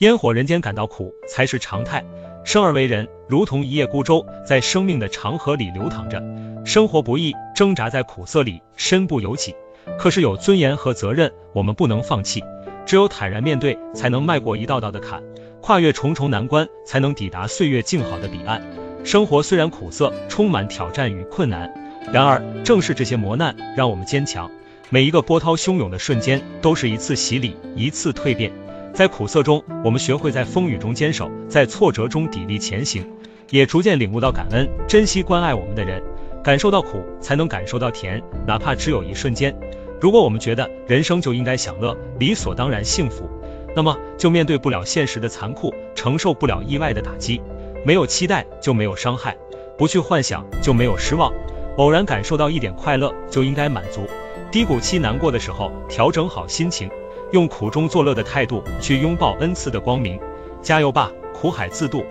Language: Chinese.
烟火人间感到苦才是常态。生而为人，如同一叶孤舟，在生命的长河里流淌着。生活不易，挣扎在苦涩里，身不由己。可是有尊严和责任，我们不能放弃。只有坦然面对，才能迈过一道道的坎，跨越重重难关，才能抵达岁月静好的彼岸。生活虽然苦涩，充满挑战与困难，然而正是这些磨难，让我们坚强。每一个波涛汹涌的瞬间，都是一次洗礼，一次蜕变。在苦涩中，我们学会在风雨中坚守，在挫折中砥砺前行，也逐渐领悟到感恩，珍惜关爱我们的人。感受到苦，才能感受到甜，哪怕只有一瞬间。如果我们觉得人生就应该享乐，理所当然幸福，那么就面对不了现实的残酷，承受不了意外的打击。没有期待就没有伤害，不去幻想就没有失望。偶然感受到一点快乐，就应该满足。低谷期难过的时候，调整好心情。用苦中作乐的态度去拥抱恩赐的光明，加油吧，苦海自渡。